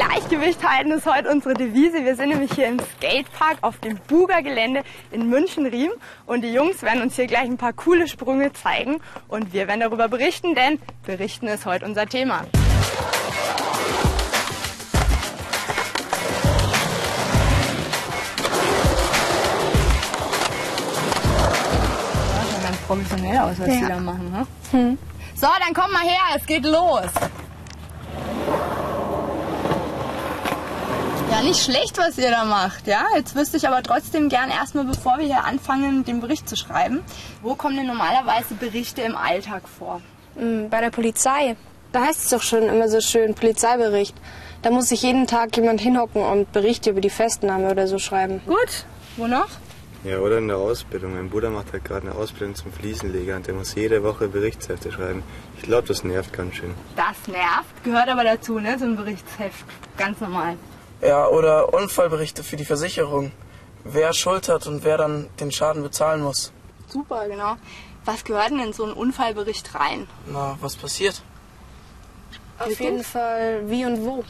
Gleichgewicht halten ist heute unsere Devise. Wir sind nämlich hier im Skatepark auf dem Buga-Gelände in München-Riem. Und die Jungs werden uns hier gleich ein paar coole Sprünge zeigen. Und wir werden darüber berichten, denn berichten ist heute unser Thema. Ja, ganz professionell aus, was Ja. die da machen. Ne? So, dann komm mal her, es geht los. Ja, nicht schlecht, was ihr da macht, ja. Jetzt wüsste ich aber trotzdem gern erstmal, bevor wir hier anfangen, den Bericht zu schreiben. Wo kommen denn normalerweise Berichte im Alltag vor? Mm, Bei der Polizei. Da heißt es doch schon immer so schön, Polizeibericht. Da muss sich jeden Tag jemand hinhocken und Berichte über die Festnahme oder so schreiben. Gut, wo noch? Ja, oder in der Ausbildung. Mein Bruder macht halt gerade eine Ausbildung zum Fliesenleger und der muss jede Woche Berichtshefte schreiben. Ich glaube, das nervt ganz schön. Das nervt, gehört aber dazu, ne? So ein Berichtsheft. Ganz normal. Ja, oder Unfallberichte für die Versicherung. Wer Schuld hat und wer dann den Schaden bezahlen muss. Super, genau. Was gehört denn in so einen Unfallbericht rein? Na, was passiert? Auf jeden Fall wie und wo.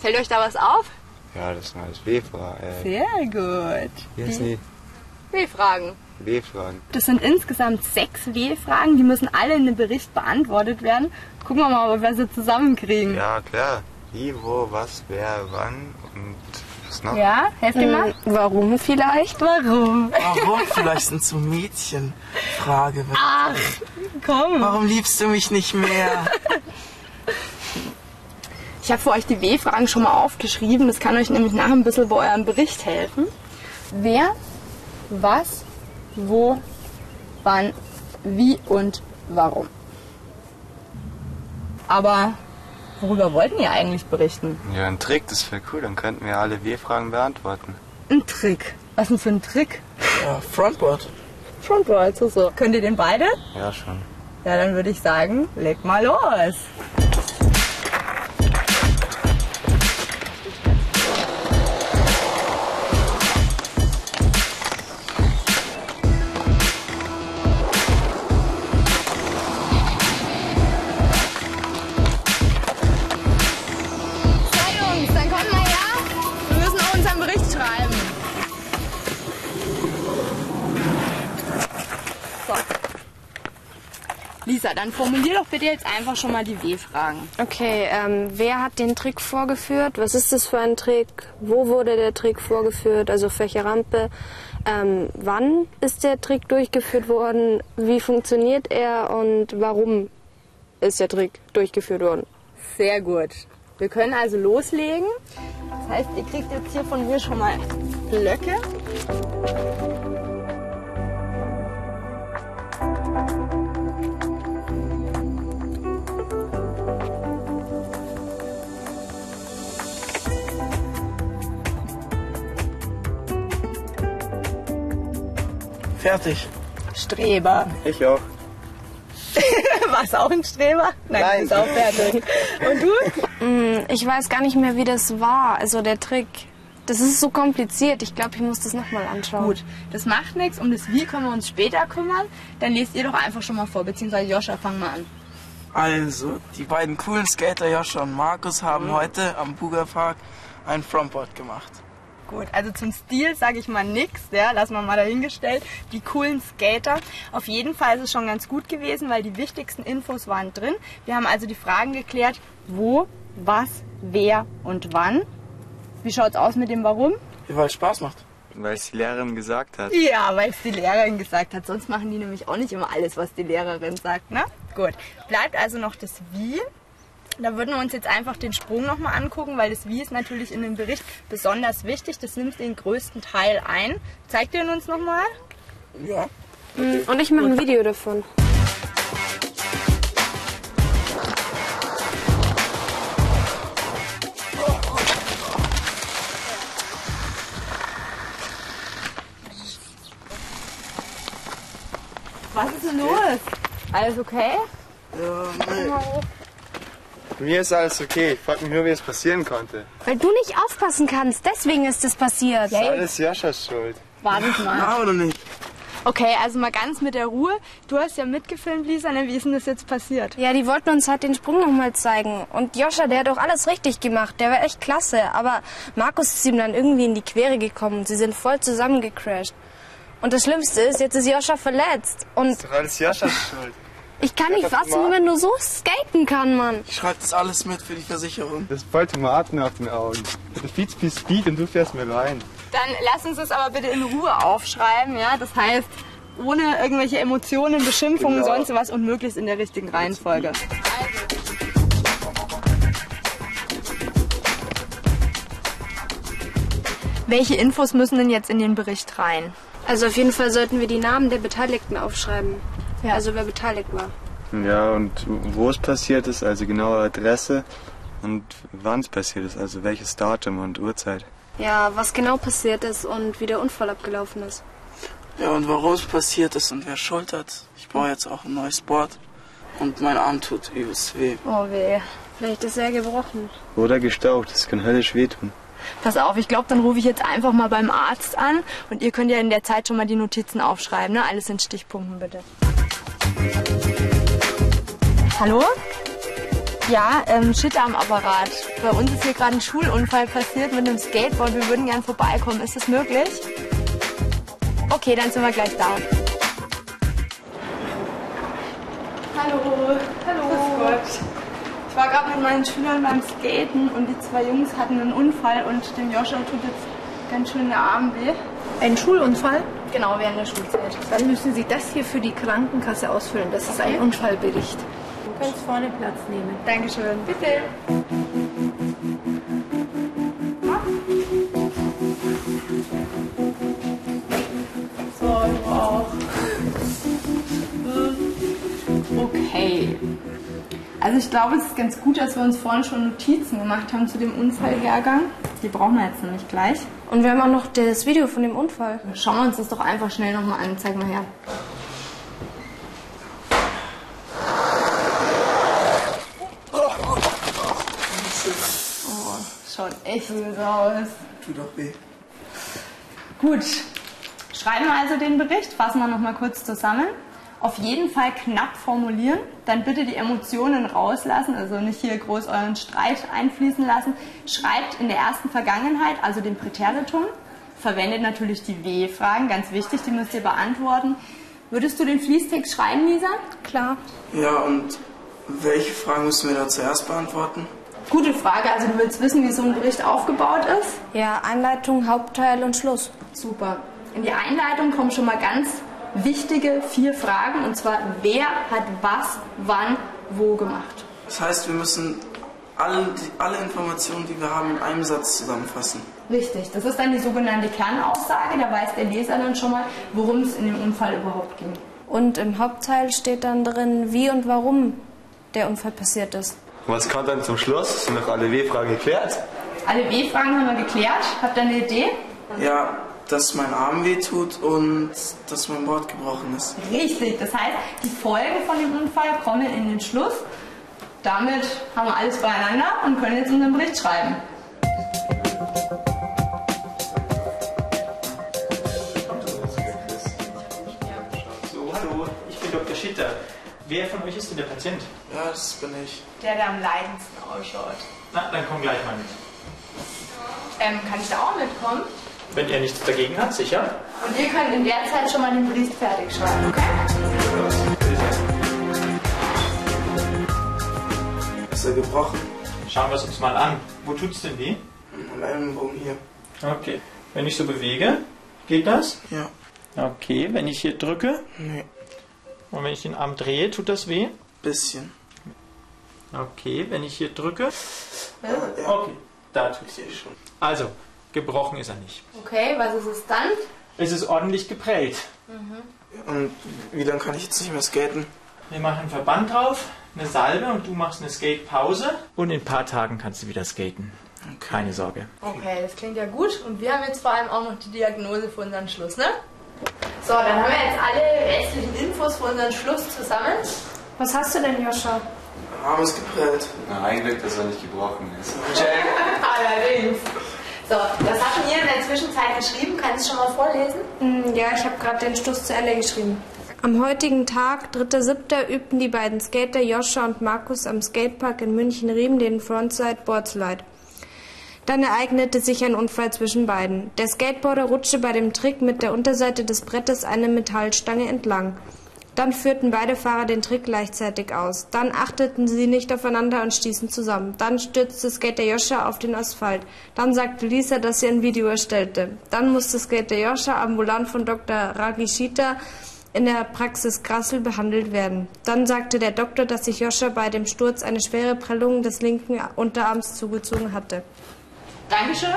Fällt euch da was auf? Ja, das sind alles W-Fragen. Sehr gut. wie heißen die? W-Fragen. W-Fragen. Das sind insgesamt sechs W-Fragen, die müssen alle in dem Bericht beantwortet werden. Gucken wir mal, ob wir sie zusammenkriegen. Ja, klar. Wie, wo, was, wer, wann und was noch? Ja, helft ihr mal? Mm, Warum vielleicht? Warum? Warum? Vielleicht sind so Mädchenfrage. Ach, komm. Warum liebst du mich nicht mehr? Ich habe für euch die W-Fragen schon mal aufgeschrieben. Das kann euch nämlich nachher ein bisschen bei eurem Bericht helfen. Wer, was, wo, wann, wie und warum. Aber worüber wollten ihr eigentlich berichten? Ja, ein Trick, das wäre cool. Dann könnten wir alle W-Fragen beantworten. Ein Trick. Was denn für ein Trick? Ja, Frontboard. Frontboard, so so. Könnt ihr den beide? Ja, schon. Ja, dann würde ich sagen, leg mal los. Lisa, dann formulier doch bitte jetzt einfach schon mal die W-Fragen. Okay, ähm, wer hat den Trick vorgeführt? Was ist das für ein Trick? Wo wurde der Trick vorgeführt? Also auf welcher Rampe? Ähm, wann ist der Trick durchgeführt worden? Wie funktioniert er und warum ist der Trick durchgeführt worden? Sehr gut. Wir können also loslegen. Das heißt, ihr kriegt jetzt hier von mir schon mal Blöcke. Fertig. Streber. Ich auch. Warst auch ein Streber? Nein, Nein. du bist auch fertig. Und du? Mm, Ich weiß gar nicht mehr, wie das war. Also der Trick. Das ist so kompliziert. Ich glaube, ich muss das nochmal anschauen. Gut, das macht nichts. Um das Wie können wir uns später kümmern. Dann lest ihr doch einfach schon mal vor, beziehungsweise Joscha, fang mal an. Also, die beiden coolen Skater Joscha und Markus haben heute am Buga Park ein Frontboard gemacht. Gut, also zum Stil sage ich mal nix, ja, lassen wir mal dahingestellt. Die coolen Skater. Auf jeden Fall ist es schon ganz gut gewesen, weil die wichtigsten Infos waren drin. Wir haben also die Fragen geklärt, wo, was, wer und wann. Wie schaut's aus mit dem Warum? Weil es Spaß macht. Weil es die Lehrerin gesagt hat. Ja, weil es die Lehrerin gesagt hat. Sonst machen die nämlich auch nicht immer alles, was die Lehrerin sagt, ne? Gut. Bleibt also noch das Wie. Da würden wir uns jetzt einfach den Sprung nochmal angucken, weil das Wie ist natürlich in dem Bericht besonders wichtig. Das nimmt den größten Teil ein. Zeigt ihr ihn uns nochmal? Ja. Mm, Und ich mache ein Video davon. Was ist denn los? Alles okay? Mir ist alles okay. Ich frage mich nur, wie es passieren konnte. Weil du nicht aufpassen kannst, deswegen ist es passiert. Das ist alles Joschas Schuld. Wartet mal. Na, oder nicht? Okay, also mal ganz mit der Ruhe. Du hast ja mitgefilmt, Lisa. Ne? Wie ist denn das jetzt passiert? Ja, die wollten uns halt den Sprung nochmal zeigen. Und Joscha, der hat auch alles richtig gemacht. Der war echt klasse. Aber Markus ist ihm dann irgendwie in die Quere gekommen sie sind voll zusammengecrashed. Und das Schlimmste ist, jetzt ist Joscha verletzt. Und Doch alles Jaschas Schuld. Ich kann nicht fassen, wenn du so skaten kann, Mann. Ich schreibe das alles mit für die Versicherung. Das ist voll Tomaten auf den Augen. Du viel zu viel Speed und du fährst mir rein. Dann lass uns das aber bitte in Ruhe aufschreiben. Ja, das heißt ohne irgendwelche Emotionen, Beschimpfungen, Genau. sonst was und möglichst in der richtigen Reihenfolge. Welche Infos müssen denn jetzt in den Bericht rein? Also auf jeden Fall sollten wir die Namen der Beteiligten aufschreiben. Ja. Also wer beteiligt war. Ja, und wo es passiert ist, also genaue Adresse und wann es passiert ist, also welches Datum und Uhrzeit. Ja, was genau passiert ist und wie der Unfall abgelaufen ist. Ja, und warum es passiert ist und wer schuld hat. Ich brauche jetzt auch ein neues Board. Und mein Arm tut übelst weh. Oh weh. Vielleicht ist er gebrochen. Oder gestaucht, das kann höllisch wehtun. Pass auf, ich glaube, dann rufe ich jetzt einfach mal beim Arzt an und ihr könnt ja in der Zeit schon mal die Notizen aufschreiben, ne? Alles in Stichpunkten bitte. Hallo? Ja, ähm, Shit am Apparat. Bei uns ist hier gerade ein Schulunfall passiert mit einem Skateboard. Wir würden gern vorbeikommen. Ist das möglich? Okay, dann sind wir gleich da. Hallo. Hallo. Grüß Gott. Ich war gerade mit meinen Schülern beim Skaten und die zwei Jungs hatten einen Unfall und dem Joscha tut jetzt ganz schön der Arm weh. Ein Schulunfall? Genau, während der Schulzeit. Dann müssen Sie das hier für die Krankenkasse ausfüllen. Das ist ein Unfallbericht. Du kannst vorne Platz nehmen. Dankeschön. Bitte. So, du auch. Okay. Also ich glaube, es ist ganz gut, dass wir uns vorhin schon Notizen gemacht haben zu dem Unfallhergang. Die brauchen wir jetzt nämlich gleich. Und wir haben auch noch das Video von dem Unfall. Schauen wir uns das doch einfach schnell nochmal an. Zeig mal her. Oh, schaut echt böse aus. Tut doch weh. Gut, schreiben wir also den Bericht, fassen wir nochmal kurz zusammen. Auf jeden Fall knapp formulieren, dann bitte die Emotionen rauslassen, also nicht hier groß euren Streit einfließen lassen. Schreibt in der ersten Vergangenheit, also den Präteritum. Verwendet natürlich die W-Fragen, ganz wichtig, die müsst ihr beantworten. Würdest du den Fließtext schreiben, Lisa? Klar. Ja, und welche Fragen müssen wir da zuerst beantworten? Gute Frage, also du willst wissen, wie so ein Bericht aufgebaut ist? Ja, Einleitung, Hauptteil und Schluss. Super. In die Einleitung kommen schon mal ganz wichtige vier Fragen und zwar wer hat was, wann, wo gemacht. Das heißt, wir müssen alle, die, alle Informationen, die wir haben, in einem Satz zusammenfassen. Richtig, das ist dann die sogenannte Kernaussage, da weiß der Leser dann schon mal, worum es in dem Unfall überhaupt ging. Und im Hauptteil steht dann drin, wie und warum der Unfall passiert ist. Was kommt dann zum Schluss? Sind noch alle W-Fragen geklärt? Alle W-Fragen haben wir geklärt. Habt ihr eine Idee? Ja, dass mein Arm weh tut und dass mein Board gebrochen ist. Richtig, das heißt, die Folgen von dem Unfall kommen in den Schluss. Damit haben wir alles beieinander und können jetzt unseren Bericht schreiben. So, hallo, ich bin Dr. Schitter. Wer von euch ist denn der Patient? Ja, das bin ich. Der, der am leidendsten ausschaut. Na, dann komm gleich mal mit. Ähm, kann ich da auch mitkommen? Wenn er nichts dagegen hat, sicher. Und ihr könnt in der Zeit schon mal den Bericht fertig schreiben, okay? Ist er gebrochen? Schauen wir es uns mal an. Wo tut's denn weh? Am Ellenbogen hier. Okay. Wenn ich so bewege, geht das? Ja. Okay, wenn ich hier drücke Nee, und wenn ich den Arm drehe, tut das weh? bisschen. Okay, wenn ich hier drücke. Ja, Okay, da tut's weh. schon. Also, gebrochen ist er nicht. Okay, was ist es dann? Es ist ordentlich geprellt. Und wie lange kann ich jetzt nicht mehr skaten? Wir machen einen Verband drauf, eine Salbe und du machst eine Skate-Pause. Und in ein paar Tagen kannst du wieder skaten. Keine Sorge. Okay, das klingt ja gut. Und wir haben jetzt vor allem auch noch die Diagnose für unseren Schluss, ne? So, dann haben wir jetzt alle restlichen Infos für unseren Schluss zusammen. Was hast du denn, Joscha? Mein Arm ist geprellt. Na, ein Glück, dass er nicht gebrochen ist. Allerdings. So, was habt ihr in der Zwischenzeit geschrieben? Kannst du schon mal vorlesen? Mm, Ja, ich habe gerade den Schluss zu Ende geschrieben. Am heutigen Tag, 3.7., übten die beiden Skater Joscha und Markus am Skatepark in München-Riem den Frontside Boardslide. Dann ereignete sich ein Unfall zwischen beiden. Der Skateboarder rutschte bei dem Trick mit der Unterseite des Brettes eine Metallstange entlang. Dann führten beide Fahrer den Trick gleichzeitig aus. Dann achteten sie nicht aufeinander und stießen zusammen. Dann stürzte Skater Joscha auf den Asphalt. Dann sagte Lisa, dass sie ein Video erstellte. Dann musste Skater Joscha ambulant von Dr. Ragishita in der Praxis Grassel behandelt werden. Dann sagte der Doktor, dass sich Joscha bei dem Sturz eine schwere Prellung des linken Unterarms zugezogen hatte. Dankeschön.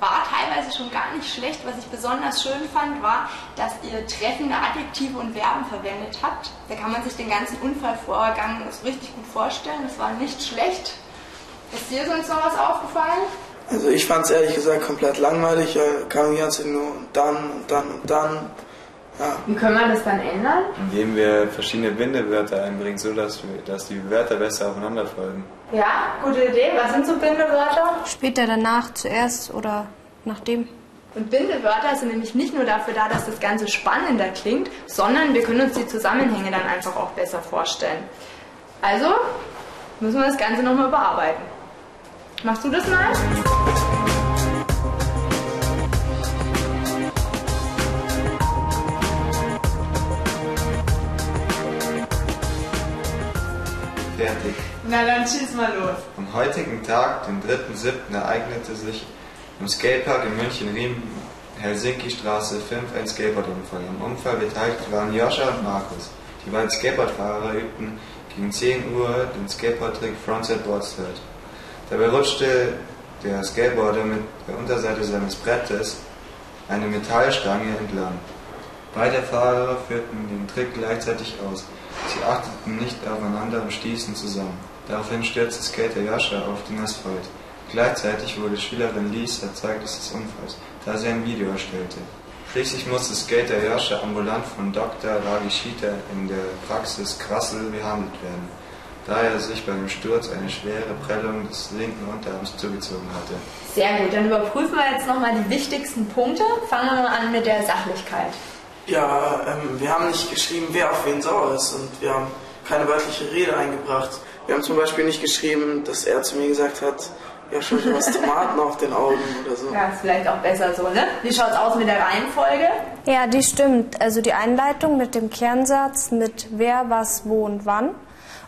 War teilweise schon gar nicht schlecht. Was ich besonders schön fand, war, dass ihr treffende Adjektive und Verben verwendet habt. Da kann man sich den ganzen Unfallvorgang so richtig gut vorstellen. Das war nicht schlecht. Ist dir sonst noch was aufgefallen? Also ich fand es ehrlich gesagt komplett langweilig. Ja, kam die ganze Zeit nur und dann und dann und dann. Wie können wir das dann ändern? Indem wir verschiedene Bindewörter einbringen, so dass, wir, dass die Wörter besser aufeinander folgen. Ja, gute Idee. Was sind so Bindewörter? Später, danach, zuerst oder nachdem. Und Bindewörter sind nämlich nicht nur dafür da, dass das Ganze spannender klingt, sondern wir können uns die Zusammenhänge dann einfach auch besser vorstellen. Also müssen wir das Ganze nochmal bearbeiten. Machst du das mal? Na dann schieß mal los. Am heutigen Tag, den 3.7., ereignete sich im Skatepark in München-Riem, Helsinki-Straße 5, ein Skateboardunfall. Am Unfall beteiligt waren Joscha und Markus. Die beiden Skateboardfahrer übten gegen 10 Uhr den Skateboard-Trick Frontside Boardslide. Dabei rutschte der Skateboarder mit der Unterseite seines Brettes eine Metallstange entlang. Beide Fahrer führten den Trick gleichzeitig aus. Sie achteten nicht aufeinander und stießen zusammen. Daraufhin stürzte Skater Joscha auf den Asphalt. Gleichzeitig wurde Schülerin Lisa Zeugnis des Unfalls, da sie ein Video erstellte. Schließlich musste Skater Joscha ambulant von Dr. Ragishita in der Praxis Grassel behandelt werden, da er sich bei dem Sturz eine schwere Prellung des linken Unterarms zugezogen hatte. Sehr gut, dann überprüfen wir jetzt nochmal die wichtigsten Punkte. Fangen wir mal an mit der Sachlichkeit. ja ähm, wir haben nicht geschrieben, wer auf wen sauer ist und wir haben keine wörtliche Rede eingebracht. Wir haben zum Beispiel nicht geschrieben, dass er zu mir gesagt hat, ja schon du hast Tomaten auf den Augen oder so. Ja, ist vielleicht auch besser so, ne? Wie schaut's aus mit der Reihenfolge? Ja, die stimmt. Also die Einleitung mit dem Kernsatz mit wer, was, wo und wann.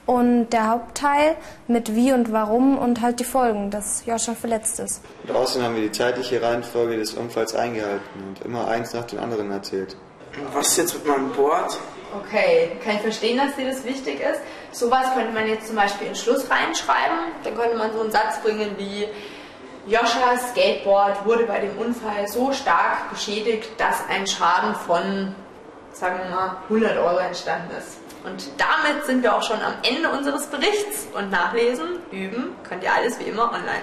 Und der Hauptteil mit wie und warum und halt die Folgen, dass Joscha verletzt ist. Und außerdem haben wir die zeitliche Reihenfolge des Unfalls eingehalten und immer eins nach dem anderen erzählt. Was ist jetzt mit meinem Board? Okay, kann ich verstehen, dass dir das wichtig ist. Sowas könnte man jetzt zum Beispiel in Schluss reinschreiben. Dann könnte man so einen Satz bringen wie Joschas Skateboard wurde bei dem Unfall so stark beschädigt, dass ein Schaden von, sagen wir mal, 100 Euro entstanden ist. Und damit sind wir auch schon am Ende unseres Berichts. Und nachlesen, üben, könnt ihr alles wie immer online.